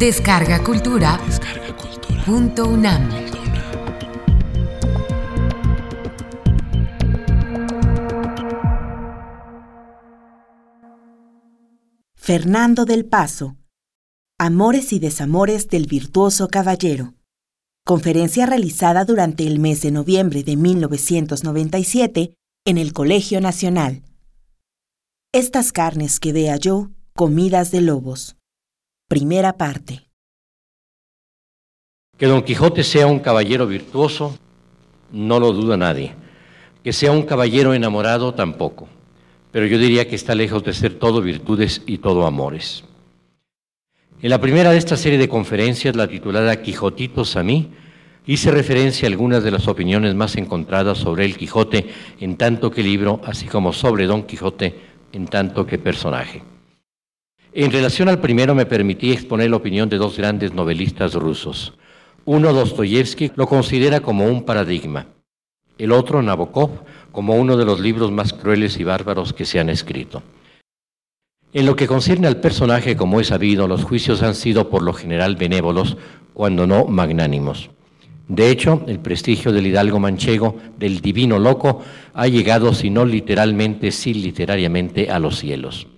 Descarga Cultura. Descarga Cultura. Punto UNAM. Fernando del Paso. Amores y desamores del virtuoso caballero. Conferencia realizada durante el mes de noviembre de 1997 en el Colegio Nacional. Estas carnes que vea yo, comidas de lobos. Primera parte. Que Don Quijote sea un caballero virtuoso, no lo duda nadie. Que sea un caballero enamorado, tampoco. Pero yo diría que está lejos de ser todo virtudes y todo amores. En la primera de esta serie de conferencias, la titulada Quijotitos a mí, hice referencia a algunas de las opiniones más encontradas sobre el Quijote en tanto que libro, así como sobre Don Quijote en tanto que personaje. En relación al primero me permití exponer la opinión de dos grandes novelistas rusos. Uno, Dostoyevsky, lo considera como un paradigma. El otro, Nabokov, como uno de los libros más crueles y bárbaros que se han escrito. En lo que concierne al personaje, como es sabido, los juicios han sido por lo general benévolos, cuando no magnánimos. De hecho, el prestigio del hidalgo manchego, del divino loco, ha llegado, si no literalmente, sí literariamente, a los cielos.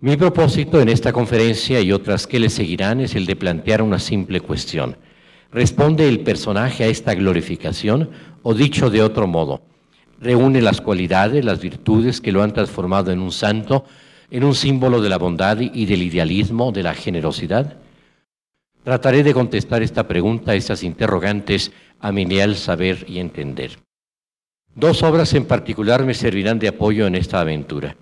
Mi propósito en esta conferencia y otras que le seguirán es el de plantear una simple cuestión. ¿Responde el personaje a esta glorificación o dicho de otro modo? ¿Reúne las cualidades, las virtudes que lo han transformado en un santo, en un símbolo de la bondad y del idealismo, de la generosidad? Trataré de contestar esta pregunta, estas interrogantes, a mi leal saber y entender. Dos obras en particular me servirán de apoyo en esta aventura.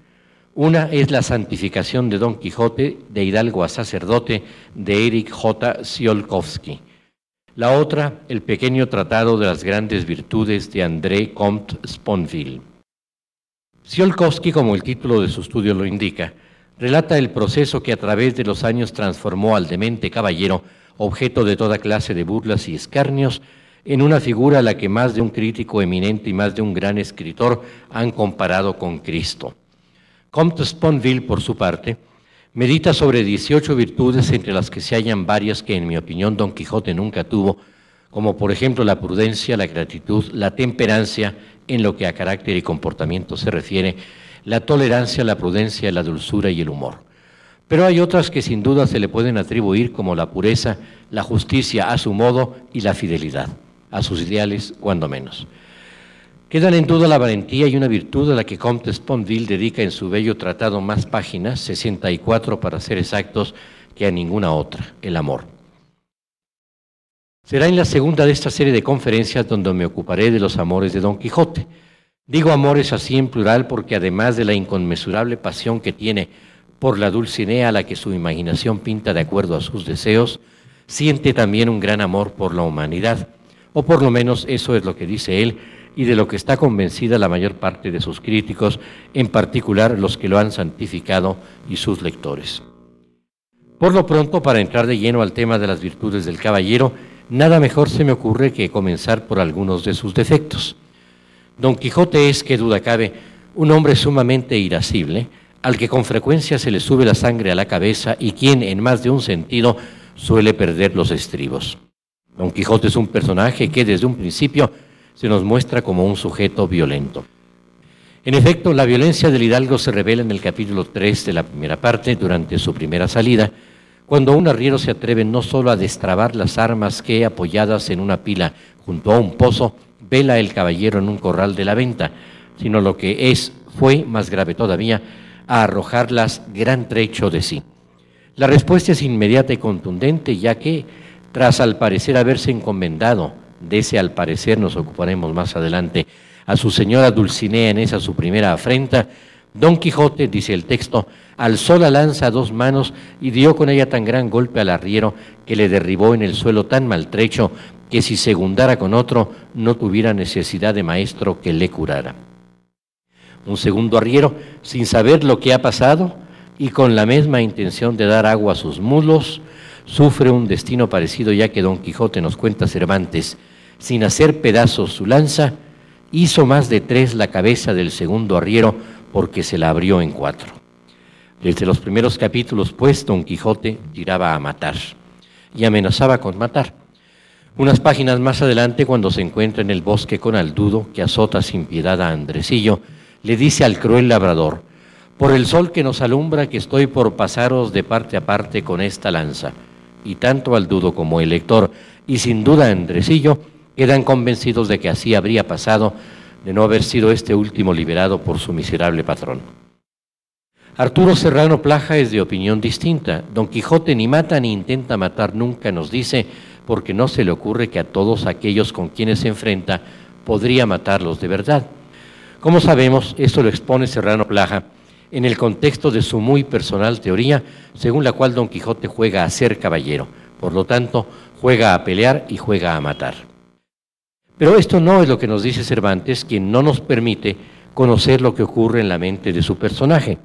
Una es la santificación de Don Quijote, de hidalgo a sacerdote, de Eric J. Tsiolkovsky. La otra, el pequeño tratado de las grandes virtudes de André Comte Sponville. Tsiolkovsky, como el título de su estudio lo indica, relata el proceso que a través de los años transformó al demente caballero, objeto de toda clase de burlas y escarnios, en una figura a la que más de un crítico eminente y más de un gran escritor han comparado con Cristo. Comte Sponville, por su parte, medita sobre 18 virtudes entre las que se hallan varias que en mi opinión Don Quijote nunca tuvo, como por ejemplo la prudencia, la gratitud, la temperancia en lo que a carácter y comportamiento se refiere, la tolerancia, la prudencia, la dulzura y el humor. Pero hay otras que sin duda se le pueden atribuir como la pureza, la justicia a su modo y la fidelidad, a sus ideales cuando menos. Quedan en duda la valentía y una virtud a la que Comte Sponville dedica en su bello tratado más páginas, 64 para ser exactos, que a ninguna otra, el amor. Será en la segunda de esta serie de conferencias donde me ocuparé de los amores de Don Quijote. Digo amores así en plural porque además de la inconmensurable pasión que tiene por la Dulcinea a la que su imaginación pinta de acuerdo a sus deseos, siente también un gran amor por la humanidad, o por lo menos eso es lo que dice él y de lo que está convencida la mayor parte de sus críticos, en particular los que lo han santificado y sus lectores. Por lo pronto, para entrar de lleno al tema de las virtudes del caballero, nada mejor se me ocurre que comenzar por algunos de sus defectos. Don Quijote es, que duda cabe, un hombre sumamente irascible, al que con frecuencia se le sube la sangre a la cabeza y quien, en más de un sentido, suele perder los estribos. Don Quijote es un personaje que desde un principio se nos muestra como un sujeto violento. En efecto, la violencia del hidalgo se revela en el capítulo 3 de la primera parte, durante su primera salida, cuando un arriero se atreve no solo a destrabar las armas que, apoyadas en una pila junto a un pozo, vela el caballero en un corral de la venta, sino lo que es, fue más grave todavía, a arrojarlas gran trecho de sí. La respuesta es inmediata y contundente, ya que, tras al parecer haberse encomendado, de ese al parecer nos ocuparemos más adelante, a su señora Dulcinea en esa su primera afrenta, Don Quijote, dice el texto, alzó la lanza a dos manos y dio con ella tan gran golpe al arriero que le derribó en el suelo tan maltrecho que si segundara con otro no tuviera necesidad de maestro que le curara. Un segundo arriero, sin saber lo que ha pasado y con la misma intención de dar agua a sus mulos, sufre un destino parecido ya que Don Quijote nos cuenta Cervantes, sin hacer pedazos su lanza, hizo más de tres la cabeza del segundo arriero porque se la abrió en cuatro. Desde los primeros capítulos, pues, Don Quijote tiraba a matar y amenazaba con matar. Unas páginas más adelante, cuando se encuentra en el bosque con Aldudo, que azota sin piedad a Andresillo, le dice al cruel labrador, por el sol que nos alumbra que estoy por pasaros de parte a parte con esta lanza. Y tanto Aldudo como el lector, y sin duda Andresillo, quedan convencidos de que así habría pasado de no haber sido este último liberado por su miserable patrón. Arturo Serrano Plaja es de opinión distinta. Don Quijote ni mata ni intenta matar nunca, nos dice, porque no se le ocurre que a todos aquellos con quienes se enfrenta podría matarlos de verdad. Como sabemos, esto lo expone Serrano Plaja en el contexto de su muy personal teoría, según la cual Don Quijote juega a ser caballero, por lo tanto, juega a pelear y juega a matar. Pero esto no es lo que nos dice Cervantes, quien no nos permite conocer lo que ocurre en la mente de su personaje.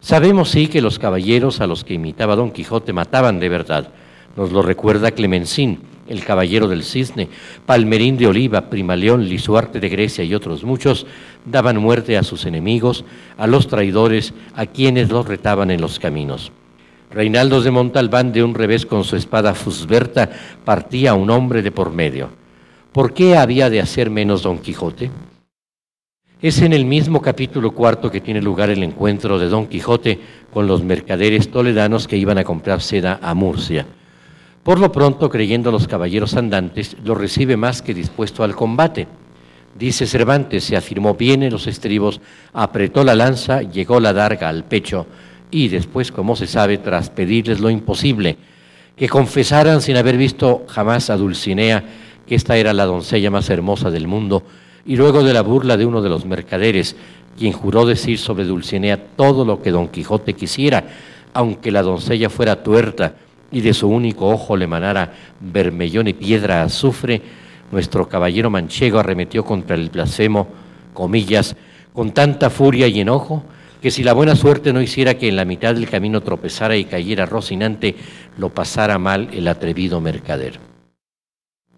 Sabemos sí que los caballeros a los que imitaba Don Quijote mataban de verdad. Nos lo recuerda Clemensín, el caballero del cisne, Palmerín de Oliva, Primaleón, Lisuarte de Grecia y otros muchos, daban muerte a sus enemigos, a los traidores, a quienes los retaban en los caminos. Reinaldo de Montalbán de un revés con su espada fusberta partía a un hombre de por medio. ¿Por qué había de hacer menos Don Quijote? Es en el mismo capítulo cuarto que tiene lugar el encuentro de Don Quijote con los mercaderes toledanos que iban a comprar seda a Murcia. Por lo pronto, creyendo los caballeros andantes, lo recibe más que dispuesto al combate. Dice Cervantes, se afirmó bien en los estribos, apretó la lanza, llegó la darga al pecho, y después, como se sabe, tras pedirles lo imposible, que confesaran sin haber visto jamás a Dulcinea, que esta era la doncella más hermosa del mundo, y luego de la burla de uno de los mercaderes, quien juró decir sobre Dulcinea todo lo que Don Quijote quisiera, aunque la doncella fuera tuerta y de su único ojo le manara vermellón y piedra azufre, nuestro caballero manchego arremetió contra el blasfemo, comillas, con tanta furia y enojo, que si la buena suerte no hiciera que en la mitad del camino tropezara y cayera Rocinante, lo pasara mal el atrevido mercader.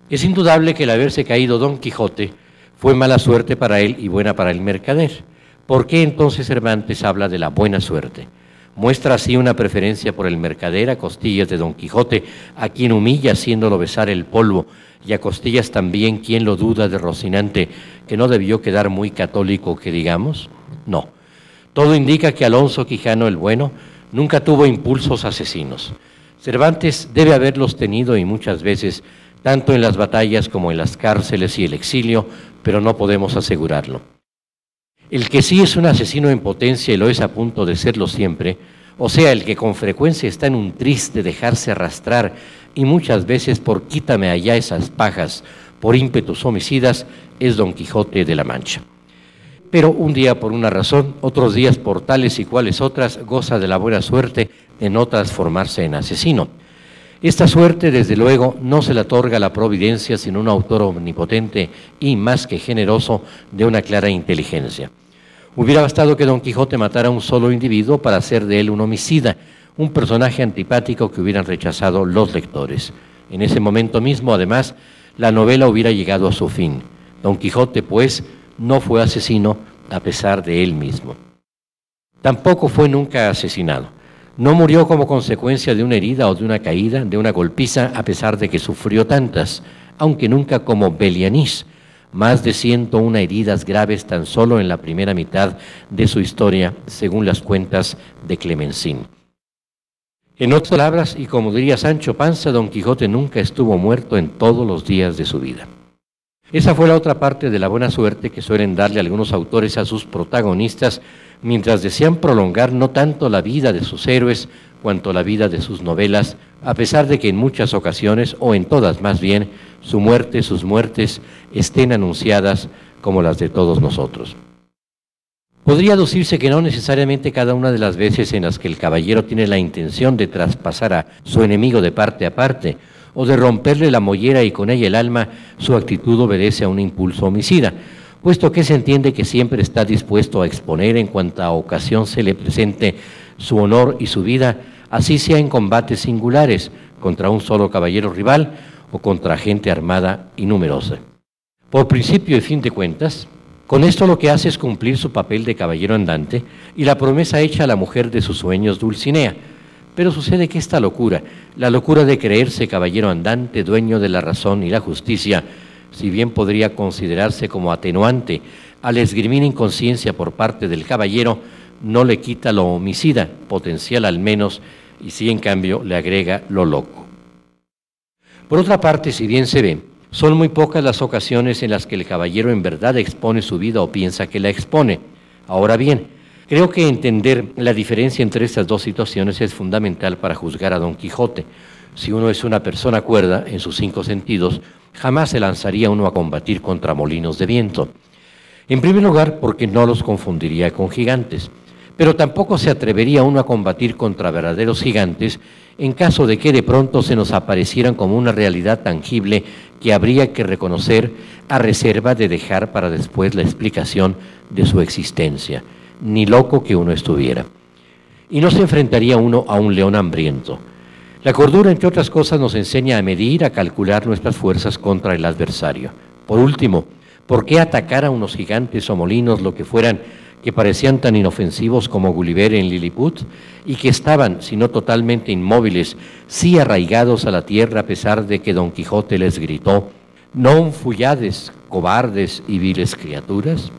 Es indudable que el haberse caído Don Quijote fue mala suerte para él y buena para el mercader. ¿Por qué entonces Cervantes habla de la buena suerte? Muestra así una preferencia por el mercader a costillas de Don Quijote, a quien humilla haciéndolo besar el polvo, y a costillas también quien lo duda de Rocinante, que no debió quedar muy católico, que digamos. No. Todo indica que Alonso Quijano el Bueno nunca tuvo impulsos asesinos. Cervantes debe haberlos tenido y muchas veces, tanto en las batallas como en las cárceles y el exilio, pero no podemos asegurarlo. El que sí es un asesino en potencia y lo es a punto de serlo siempre, o sea, el que con frecuencia está en un triste dejarse arrastrar y muchas veces por quítame allá esas pajas, por ímpetus homicidas, es Don Quijote de la Mancha. Pero un día por una razón, otros días por tales y cuales otras, goza de la buena suerte de no transformarse en asesino. Esta suerte, desde luego, no se la otorga la providencia, sino un autor omnipotente y más que generoso de una clara inteligencia. Hubiera bastado que Don Quijote matara a un solo individuo para hacer de él un homicida, un personaje antipático que hubieran rechazado los lectores. En ese momento mismo, además, la novela hubiera llegado a su fin. Don Quijote, pues, no fue asesino a pesar de él mismo. Tampoco fue nunca asesinado. No murió como consecuencia de una herida o de una caída, de una golpiza, a pesar de que sufrió tantas, aunque nunca como Belianís, más de 101 heridas graves tan solo en la primera mitad de su historia, según las cuentas de Clemensín. En otras palabras, y como diría Sancho Panza, Don Quijote nunca estuvo muerto en todos los días de su vida. Esa fue la otra parte de la buena suerte que suelen darle algunos autores a sus protagonistas mientras desean prolongar no tanto la vida de sus héroes cuanto la vida de sus novelas, a pesar de que en muchas ocasiones, o en todas más bien, su muerte, sus muertes, estén anunciadas como las de todos nosotros. Podría aducirse que no necesariamente cada una de las veces en las que el caballero tiene la intención de traspasar a su enemigo de parte a parte, o de romperle la mollera y con ella el alma, su actitud obedece a un impulso homicida, puesto que se entiende que siempre está dispuesto a exponer en cuanta ocasión se le presente su honor y su vida, así sea en combates singulares contra un solo caballero rival o contra gente armada y numerosa. Por principio y fin de cuentas, Con esto lo que hace es cumplir su papel de caballero andante y la promesa hecha a la mujer de sus sueños, Dulcinea. Pero sucede que esta locura, la locura de creerse caballero andante, dueño de la razón y la justicia, si bien podría considerarse como atenuante al esgrimir inconsciencia por parte del caballero, no le quita lo homicida, potencial al menos, y sí en cambio le agrega lo loco. Por otra parte, si bien se ve, son muy pocas las ocasiones en las que el caballero en verdad expone su vida o piensa que la expone. Ahora bien, creo que entender la diferencia entre estas dos situaciones es fundamental para juzgar a Don Quijote. Si uno es una persona cuerda en sus cinco sentidos, jamás se lanzaría uno a combatir contra molinos de viento. En primer lugar, porque no los confundiría con gigantes, pero tampoco se atrevería uno a combatir contra verdaderos gigantes en caso de que de pronto se nos aparecieran como una realidad tangible que habría que reconocer a reserva de dejar para después la explicación de su existencia, ni loco que uno estuviera. Y no se enfrentaría uno a un león hambriento. La cordura, entre otras cosas, nos enseña a medir, a calcular nuestras fuerzas contra el adversario. Por último, ¿por qué atacar a unos gigantes o molinos, lo que fueran, que parecían tan inofensivos como Gulliver en Lilliput y que estaban, si no totalmente inmóviles, sí arraigados a la tierra a pesar de que Don Quijote les gritó, non fullades, cobardes y viles criaturas?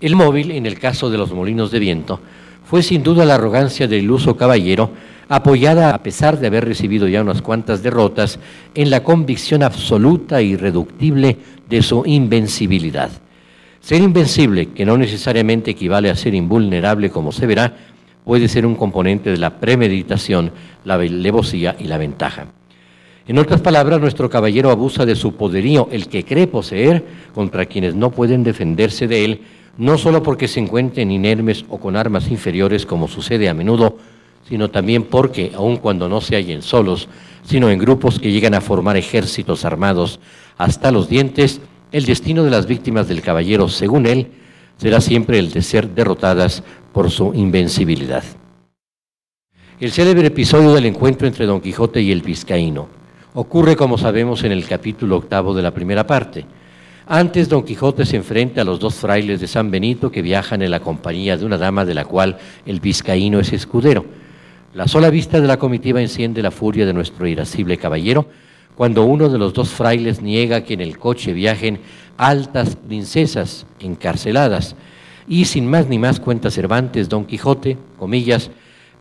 El móvil, en el caso de los molinos de viento, fue sin duda la arrogancia del iluso caballero, apoyada a pesar de haber recibido ya unas cuantas derrotas, en la convicción absoluta e irreductible de su invencibilidad. Ser invencible, que no necesariamente equivale a ser invulnerable como se verá, puede ser un componente de la premeditación, la alevosía y la ventaja. En otras palabras, nuestro caballero abusa de su poderío, el que cree poseer, contra quienes no pueden defenderse de él, no solo porque se encuentren inermes o con armas inferiores como sucede a menudo, sino también porque, aun cuando no se hallen solos, sino en grupos que llegan a formar ejércitos armados hasta los dientes, el destino de las víctimas del caballero, según él, será siempre el de ser derrotadas por su invencibilidad. El célebre episodio del encuentro entre Don Quijote y el vizcaíno ocurre, como sabemos, en el capítulo octavo de la primera parte. Antes Don Quijote se enfrenta a los dos frailes de San Benito que viajan en la compañía de una dama de la cual el vizcaíno es escudero. La sola vista de la comitiva enciende la furia de nuestro irascible caballero, cuando uno de los dos frailes niega que en el coche viajen altas princesas encarceladas, y sin más ni más cuenta Cervantes, Don Quijote, comillas,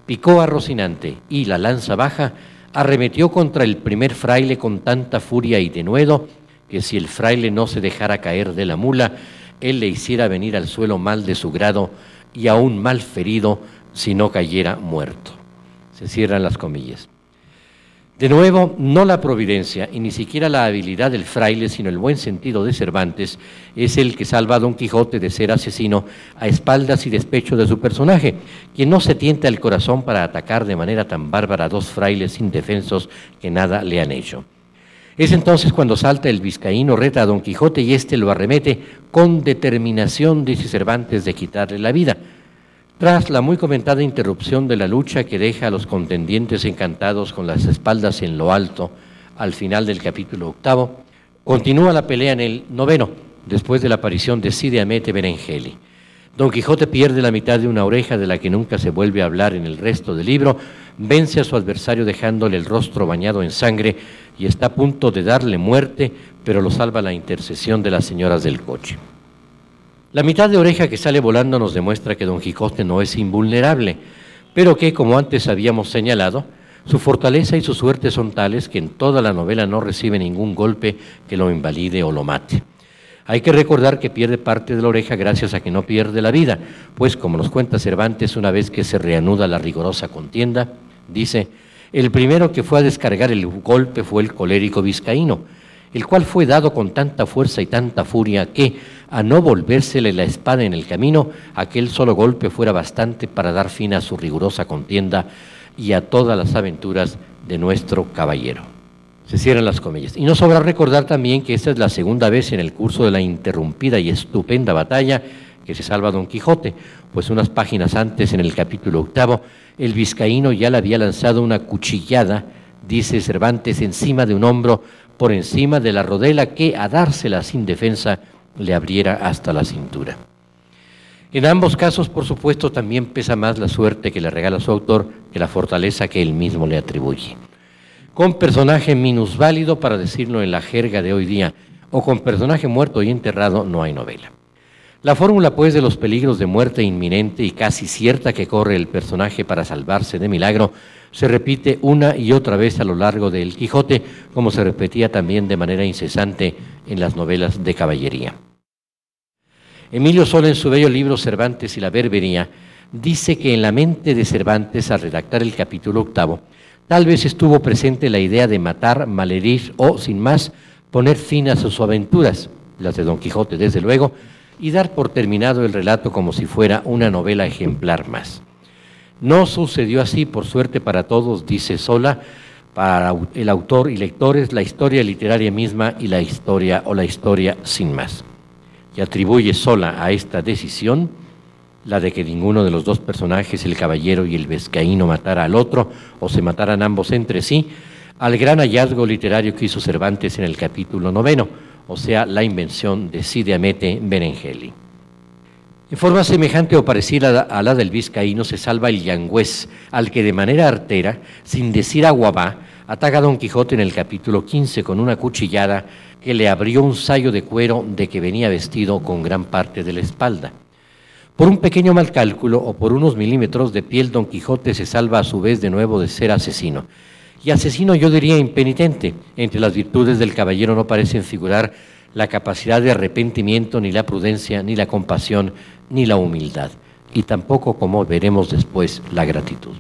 picó a Rocinante y la lanza baja arremetió contra el primer fraile con tanta furia y denuedo que si el fraile no se dejara caer de la mula, él le hiciera venir al suelo mal de su grado y aún mal ferido si no cayera muerto. Se cierran las comillas. De nuevo, no la providencia y ni siquiera la habilidad del fraile, sino el buen sentido de Cervantes, es el que salva a Don Quijote de ser asesino a espaldas y despecho de su personaje, quien no se tienta el corazón para atacar de manera tan bárbara a dos frailes indefensos que nada le han hecho. Es entonces cuando salta el vizcaíno, reta a Don Quijote y éste lo arremete con determinación, dice Cervantes, de quitarle la vida tras la muy comentada interrupción de la lucha que deja a los contendientes encantados con las espaldas en lo alto al final del capítulo octavo, continúa la pelea en el noveno, después de la aparición de Cide Amete Berengeli. Don Quijote pierde la mitad de una oreja de la que nunca se vuelve a hablar en el resto del libro, vence a su adversario dejándole el rostro bañado en sangre y está a punto de darle muerte, pero lo salva la intercesión de las señoras del coche. La mitad de oreja que sale volando nos demuestra que Don Quijote no es invulnerable, pero que, como antes habíamos señalado, su fortaleza y su suerte son tales que en toda la novela no recibe ningún golpe que lo invalide o lo mate. Hay que recordar que pierde parte de la oreja gracias a que no pierde la vida, pues como nos cuenta Cervantes una vez que se reanuda la rigorosa contienda, dice, el primero que fue a descargar el golpe fue el colérico vizcaíno, el cual fue dado con tanta fuerza y tanta furia que, a no volvérsele la espada en el camino, aquel solo golpe fuera bastante para dar fin a su rigurosa contienda y a todas las aventuras de nuestro caballero. Se cierran las comillas. Y no sobra recordar también que esta es la segunda vez en el curso de la interrumpida y estupenda batalla que se salva Don Quijote, pues unas páginas antes, en el capítulo octavo, el vizcaíno ya le había lanzado una cuchillada, dice Cervantes, encima de un hombro por encima de la rodela que, a dársela sin defensa, le abriera hasta la cintura. En ambos casos, por supuesto, también pesa más la suerte que le regala su autor que la fortaleza que él mismo le atribuye. Con personaje minusválido, para decirlo en la jerga de hoy día, o con personaje muerto y enterrado, no hay novela. La fórmula, pues, de los peligros de muerte inminente y casi cierta que corre el personaje para salvarse de milagro, se repite una y otra vez a lo largo del Quijote, como se repetía también de manera incesante en las novelas de caballería. Emilio Sola, en su bello libro Cervantes y la Berbería, dice que en la mente de Cervantes, al redactar el capítulo octavo, tal vez estuvo presente la idea de matar, malherir o, sin más, poner fin a sus aventuras, las de Don Quijote, desde luego, y dar por terminado el relato como si fuera una novela ejemplar más. No sucedió así, por suerte para todos, dice Sola, para el autor y lectores, la historia literaria misma y la historia o la historia sin más. Y atribuye sola a esta decisión la de que ninguno de los dos personajes, el caballero y el vescaíno, matara al otro o se mataran ambos entre sí, al gran hallazgo literario que hizo Cervantes en el capítulo noveno, o sea, la invención de Cide Amete Berengeli. En forma semejante o parecida a la del vizcaíno se salva el yangüés, al que de manera artera, sin decir aguabá, ataca a Don Quijote en el capítulo 15 con una cuchillada que le abrió un sayo de cuero de que venía vestido con gran parte de la espalda. Por un pequeño mal cálculo o por unos milímetros de piel, Don Quijote se salva a su vez de nuevo de ser asesino. Y asesino yo diría impenitente. Entre las virtudes del caballero no parecen figurar la capacidad de arrepentimiento, ni la prudencia, ni la compasión, ni la humildad. Y tampoco, como veremos después, la gratitud.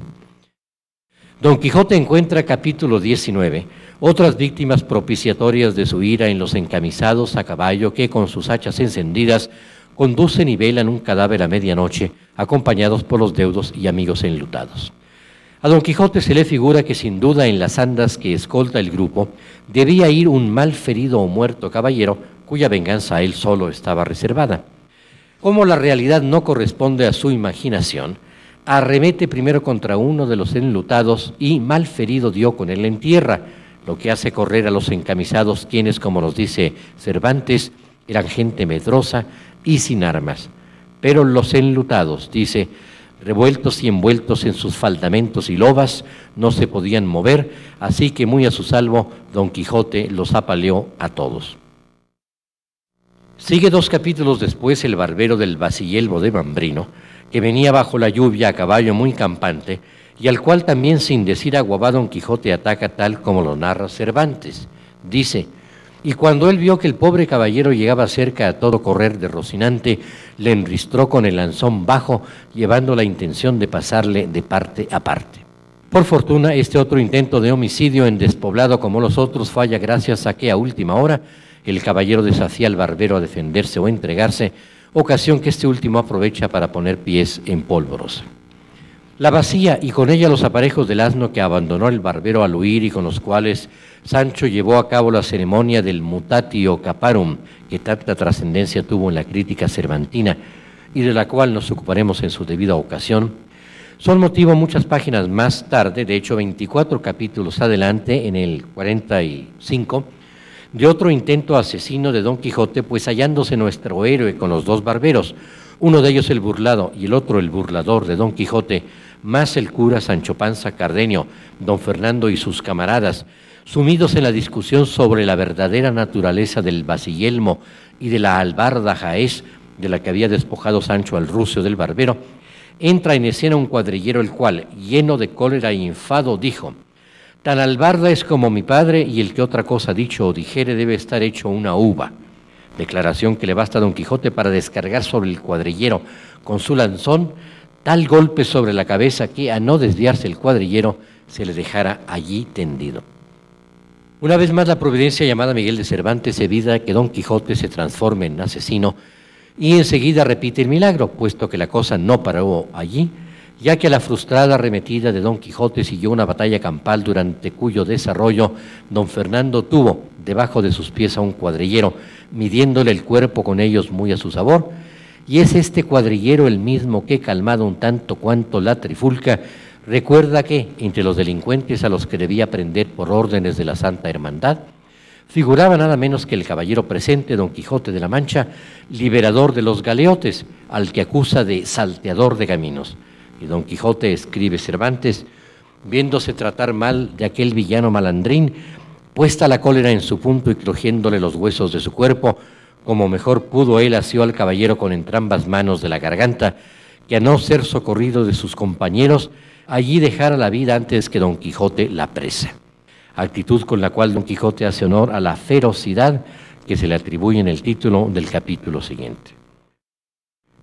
Don Quijote encuentra capítulo 19 otras víctimas propiciatorias de su ira en los encamisados a caballo que con sus hachas encendidas conducen y velan un cadáver a medianoche, acompañados por los deudos y amigos enlutados. A don Quijote se le figura que sin duda en las andas que escolta el grupo debía ir un mal ferido o muerto caballero cuya venganza a él solo estaba reservada. Como la realidad no corresponde a su imaginación, arremete primero contra uno de los enlutados y mal ferido dio con él en tierra, lo que hace correr a los encamisados, quienes, como nos dice Cervantes, eran gente medrosa y sin armas. Pero los enlutados, dice, revueltos y envueltos en sus faldamentos y lobas, no se podían mover, así que muy a su salvo, Don Quijote los apaleó a todos. Sigue dos capítulos después el barbero del Basillelbo de Mambrino, que venía bajo la lluvia a caballo muy campante, y al cual también sin decir aguabá Don Quijote ataca tal como lo narra Cervantes. Dice, y cuando él vio que el pobre caballero llegaba cerca a todo correr de Rocinante, le enristró con el lanzón bajo, llevando la intención de pasarle de parte a parte. Por fortuna, este otro intento de homicidio en despoblado como los otros falla gracias a que a última hora el caballero desafía al barbero a defenderse o entregarse, ocasión que este último aprovecha para poner pies en pólvoros. La vacía y con ella los aparejos del asno que abandonó el barbero al huir y con los cuales Sancho llevó a cabo la ceremonia del mutatio caparum, que tanta trascendencia tuvo en la crítica cervantina y de la cual nos ocuparemos en su debida ocasión, son motivo muchas páginas más tarde, de hecho 24 capítulos adelante, en el 45, de otro intento asesino de Don Quijote, pues hallándose nuestro héroe con los dos barberos, uno de ellos el burlado y el otro el burlador de Don Quijote, más el cura Sancho Panza Cardenio, don Fernando y sus camaradas, sumidos en la discusión sobre la verdadera naturaleza del basillelmo y de la albarda jaez de la que había despojado Sancho al rucio del barbero, entra en escena un cuadrillero el cual, lleno de cólera e infado, dijo, Tan albarda es como mi padre y el que otra cosa dicho o dijere debe estar hecho una uva. Declaración que le basta a Don Quijote para descargar sobre el cuadrillero con su lanzón tal golpe sobre la cabeza que a no desviarse el cuadrillero se le dejara allí tendido. Una vez más la providencia llamada Miguel de Cervantes evita que Don Quijote se transforme en asesino y enseguida repite el milagro, puesto que la cosa no paró allí, ya que a la frustrada arremetida de Don Quijote siguió una batalla campal durante cuyo desarrollo Don Fernando tuvo debajo de sus pies a un cuadrillero, midiéndole el cuerpo con ellos muy a su sabor, y es este cuadrillero el mismo que, calmado un tanto cuanto la trifulca, recuerda que, entre los delincuentes a los que debía prender por órdenes de la Santa Hermandad, figuraba nada menos que el caballero presente, don Quijote de la Mancha, liberador de los galeotes, al que acusa de salteador de caminos. Y don Quijote escribe Cervantes, viéndose tratar mal de aquel villano malandrín, puesta la cólera en su punto y crujiéndole los huesos de su cuerpo, como mejor pudo él asió al caballero con entrambas manos de la garganta, que a no ser socorrido de sus compañeros, allí dejara la vida antes que don Quijote la presa. Actitud con la cual don Quijote hace honor a la ferocidad que se le atribuye en el título del capítulo siguiente.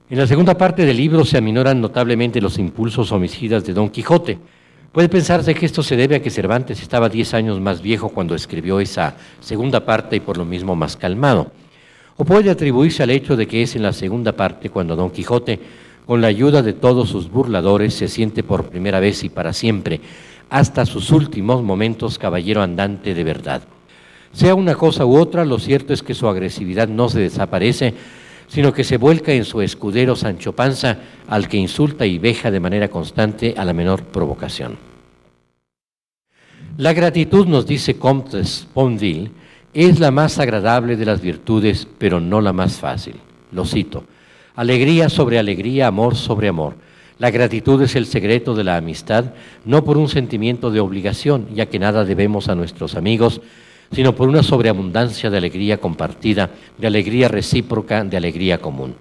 En la segunda parte del libro se aminoran notablemente los impulsos homicidas de don Quijote, Puede pensarse que esto se debe a que Cervantes estaba diez años más viejo cuando escribió esa segunda parte y por lo mismo más calmado. O puede atribuirse al hecho de que es en la segunda parte cuando Don Quijote, con la ayuda de todos sus burladores, se siente por primera vez y para siempre, hasta sus últimos momentos, caballero andante de verdad. Sea una cosa u otra, lo cierto es que su agresividad no se desaparece, sino que se vuelca en su escudero Sancho Panza, al que insulta y veja de manera constante a la menor provocación. La gratitud, nos dice Comte Sponville, es la más agradable de las virtudes, pero no la más fácil. Lo cito. Alegría sobre alegría, amor sobre amor. La gratitud es el secreto de la amistad, no por un sentimiento de obligación, ya que nada debemos a nuestros amigos, sino por una sobreabundancia de alegría compartida, de alegría recíproca, de alegría común.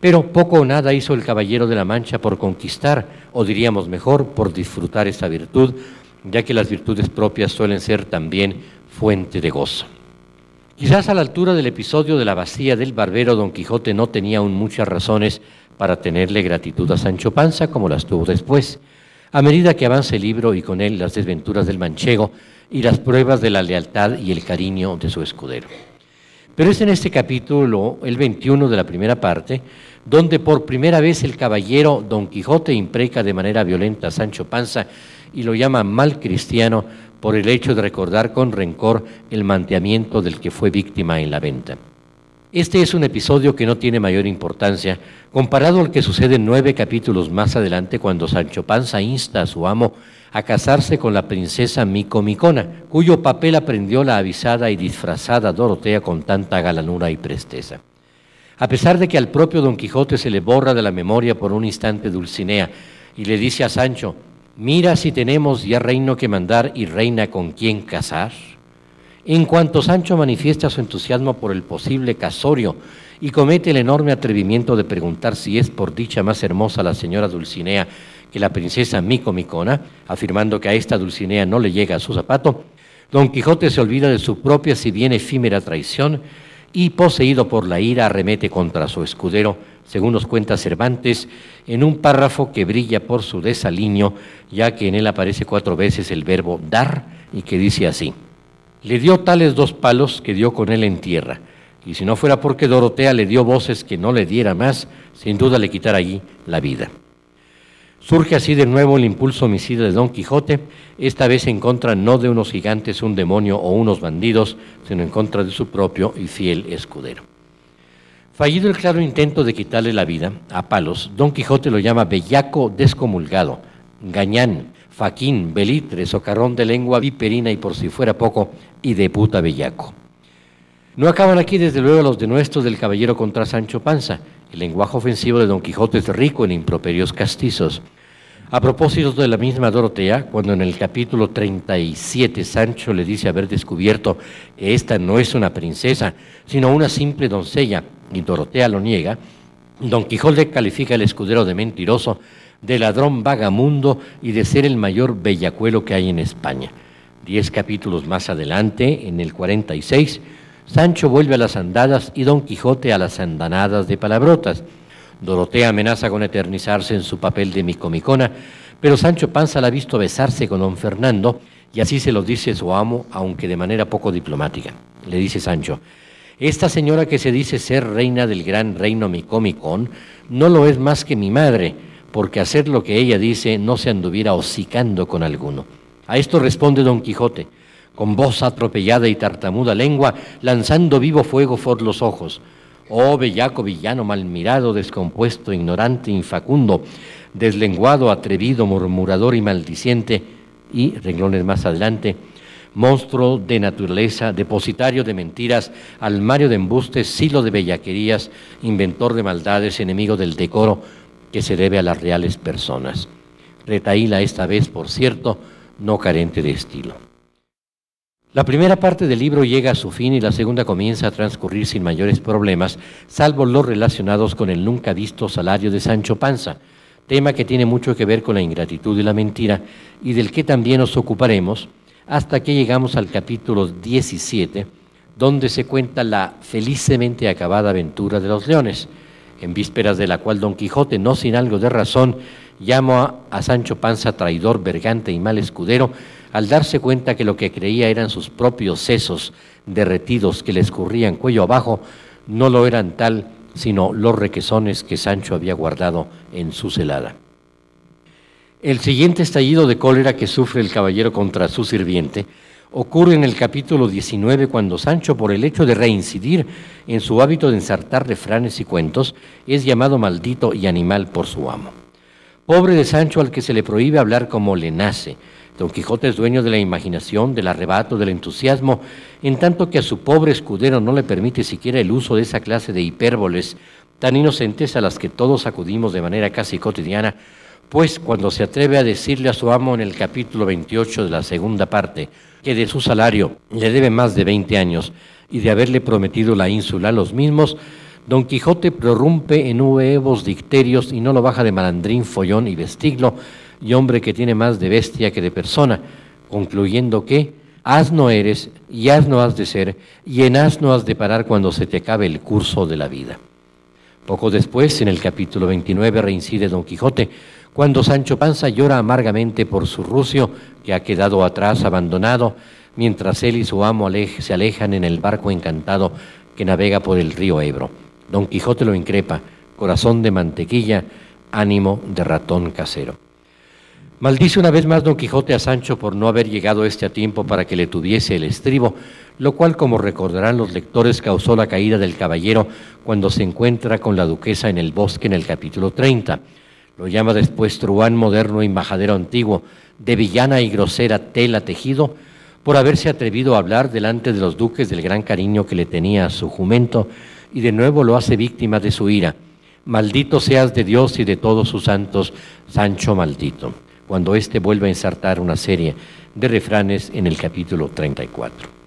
Pero poco o nada hizo el Caballero de la Mancha por conquistar, o diríamos mejor, por disfrutar esa virtud, ya que las virtudes propias suelen ser también fuente de gozo. Quizás a la altura del episodio de la vacía del barbero, Don Quijote no tenía aún muchas razones para tenerle gratitud a Sancho Panza como las tuvo después. A medida que avanza el libro y con él las desventuras del manchego, y las pruebas de la lealtad y el cariño de su escudero. Pero es en este capítulo, el 21 de la primera parte, donde por primera vez el caballero Don Quijote impreca de manera violenta a Sancho Panza y lo llama mal cristiano por el hecho de recordar con rencor el manteamiento del que fue víctima en la venta. Este es un episodio que no tiene mayor importancia comparado al que sucede nueve capítulos más adelante cuando Sancho Panza insta a su amo a casarse con la princesa Micomicona, cuyo papel aprendió la avisada y disfrazada Dorotea con tanta galanura y presteza. A pesar de que al propio Don Quijote se le borra de la memoria por un instante Dulcinea y le dice a Sancho, mira si tenemos ya reino que mandar y reina con quien casar. En cuanto Sancho manifiesta su entusiasmo por el posible casorio y comete el enorme atrevimiento de preguntar si es por dicha más hermosa la señora Dulcinea que la princesa Micomicona, afirmando que a esta Dulcinea no le llega a su zapato, Don Quijote se olvida de su propia, si bien efímera traición, y poseído por la ira arremete contra su escudero, según nos cuenta Cervantes, en un párrafo que brilla por su desaliño, ya que en él aparece cuatro veces el verbo dar y que dice así. Le dio tales dos palos que dio con él en tierra, y si no fuera porque Dorotea le dio voces que no le diera más, sin duda le quitara allí la vida. Surge así de nuevo el impulso homicida de Don Quijote, esta vez en contra no de unos gigantes, un demonio o unos bandidos, sino en contra de su propio y fiel escudero. Fallido el claro intento de quitarle la vida a palos, Don Quijote lo llama bellaco descomulgado, gañán, faquín, belitre, socarrón de lengua viperina y por si fuera poco, y de puta bellaco. No acaban aquí desde luego los denuestos del caballero contra Sancho Panza. El lenguaje ofensivo de Don Quijote es rico en improperios castizos. A propósito de la misma Dorotea, cuando en el capítulo 37 Sancho le dice haber descubierto que esta no es una princesa, sino una simple doncella, y Dorotea lo niega, Don Quijote califica al escudero de mentiroso, de ladrón vagamundo y de ser el mayor bellacuelo que hay en España. Diez capítulos más adelante, en el 46, Sancho vuelve a las andadas y Don Quijote a las andanadas de palabrotas. Dorotea amenaza con eternizarse en su papel de micomicona, pero Sancho Panza la ha visto besarse con don Fernando y así se lo dice su amo, aunque de manera poco diplomática. Le dice Sancho, esta señora que se dice ser reina del gran reino micomicón no lo es más que mi madre, porque hacer lo que ella dice no se anduviera hocicando con alguno. A esto responde don Quijote, con voz atropellada y tartamuda lengua, lanzando vivo fuego por los ojos. Oh bellaco villano mal mirado, descompuesto, ignorante, infacundo, deslenguado, atrevido, murmurador y maldiciente, y renglones más adelante, monstruo de naturaleza, depositario de mentiras, almario de embustes, silo de bellaquerías, inventor de maldades, enemigo del decoro que se debe a las reales personas. Retaíla esta vez, por cierto, no carente de estilo. La primera parte del libro llega a su fin y la segunda comienza a transcurrir sin mayores problemas, salvo los relacionados con el nunca visto salario de Sancho Panza, tema que tiene mucho que ver con la ingratitud y la mentira y del que también nos ocuparemos hasta que llegamos al capítulo 17, donde se cuenta la felizmente acabada aventura de los leones, en vísperas de la cual Don Quijote, no sin algo de razón, llama a Sancho Panza traidor, vergante y mal escudero, al darse cuenta que lo que creía eran sus propios sesos derretidos que le escurrían cuello abajo, no lo eran tal, sino los requesones que Sancho había guardado en su celada. El siguiente estallido de cólera que sufre el caballero contra su sirviente ocurre en el capítulo 19 cuando Sancho, por el hecho de reincidir en su hábito de ensartar refranes y cuentos, es llamado maldito y animal por su amo. Pobre de Sancho al que se le prohíbe hablar como le nace. Don Quijote es dueño de la imaginación, del arrebato, del entusiasmo, en tanto que a su pobre escudero no le permite siquiera el uso de esa clase de hipérboles tan inocentes a las que todos acudimos de manera casi cotidiana pues cuando se atreve a decirle a su amo en el capítulo 28 de la segunda parte que de su salario le debe más de 20 años y de haberle prometido la ínsula a los mismos, Don Quijote prorrumpe en nuevos dicterios y no lo baja de malandrín, follón y vestiglo, y hombre que tiene más de bestia que de persona, concluyendo que asno eres y asno has de ser, y en asno has de parar cuando se te acabe el curso de la vida. Poco después, en el capítulo 29, reincide Don Quijote, cuando Sancho Panza llora amargamente por su rucio que ha quedado atrás abandonado, mientras él y su amo se alejan en el barco encantado que navega por el río Ebro. Don Quijote lo increpa, corazón de mantequilla, ánimo de ratón casero. Maldice una vez más Don Quijote a Sancho por no haber llegado este a tiempo para que le tuviese el estribo, lo cual, como recordarán los lectores, causó la caída del caballero cuando se encuentra con la duquesa en el bosque en el capítulo 30. Lo llama después truán moderno y majadero antiguo, de villana y grosera tela tejido, por haberse atrevido a hablar delante de los duques del gran cariño que le tenía a su jumento, y de nuevo lo hace víctima de su ira. Maldito seas de Dios y de todos sus santos, Sancho maldito, cuando éste vuelve a ensartar una serie de refranes en el capítulo 34.